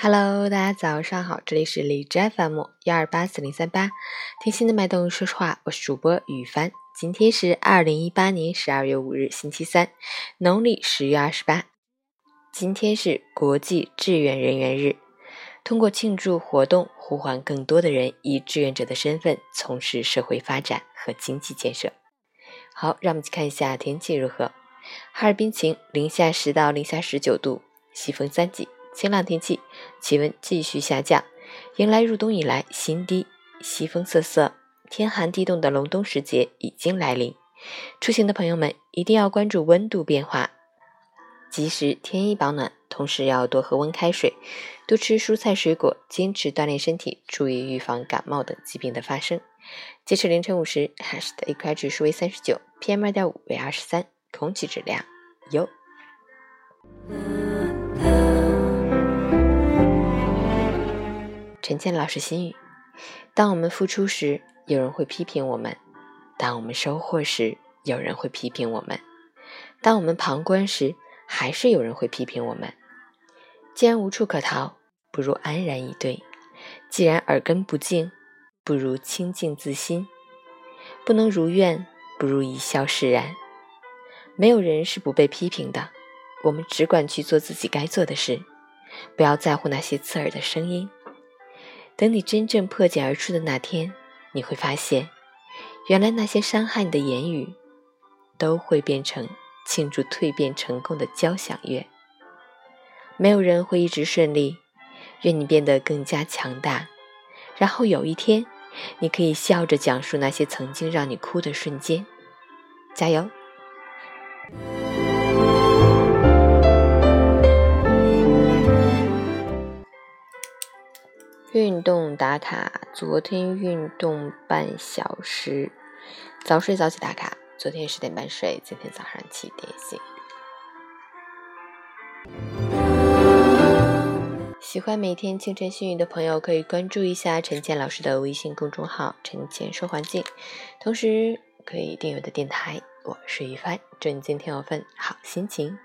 Hello，大家早上好，这里是荔枝 FM 幺二八四零三八，听心的脉动说实话，我是主播雨帆。今天是二零一八年十二月五日，星期三，农历十月二十八。今天是国际志愿人员日，通过庆祝活动，呼唤更多的人以志愿者的身份从事社会发展和经济建设。好，让我们去看一下天气如何。哈尔滨晴，零下十到零下十九度，西风三级。晴朗天气，气温继续下降，迎来入冬以来新低，西风瑟瑟，天寒地冻的隆冬时节已经来临。出行的朋友们一定要关注温度变化，及时添衣保暖，同时要多喝温开水，多吃蔬菜水果，坚持锻炼身体，注意预防感冒等疾病的发生。截至凌晨五时，哈市的 AQI 指数为三十九，PM 二点五为二十三，空气质量优。陈倩老师心语：当我们付出时，有人会批评我们；当我们收获时，有人会批评我们；当我们旁观时，还是有人会批评我们。既然无处可逃，不如安然以对；既然耳根不净，不如清净自心。不能如愿，不如一笑释然。没有人是不被批评的，我们只管去做自己该做的事，不要在乎那些刺耳的声音。等你真正破茧而出的那天，你会发现，原来那些伤害你的言语，都会变成庆祝蜕变成功的交响乐。没有人会一直顺利，愿你变得更加强大，然后有一天，你可以笑着讲述那些曾经让你哭的瞬间。加油！运动打卡，昨天运动半小时，早睡早起打卡。昨天十点半睡，今天早上七点醒。喜欢每天清晨幸运的朋友，可以关注一下陈倩老师的微信公众号“陈倩说环境”，同时可以订阅我的电台。我是于帆，祝你今天有份好心情。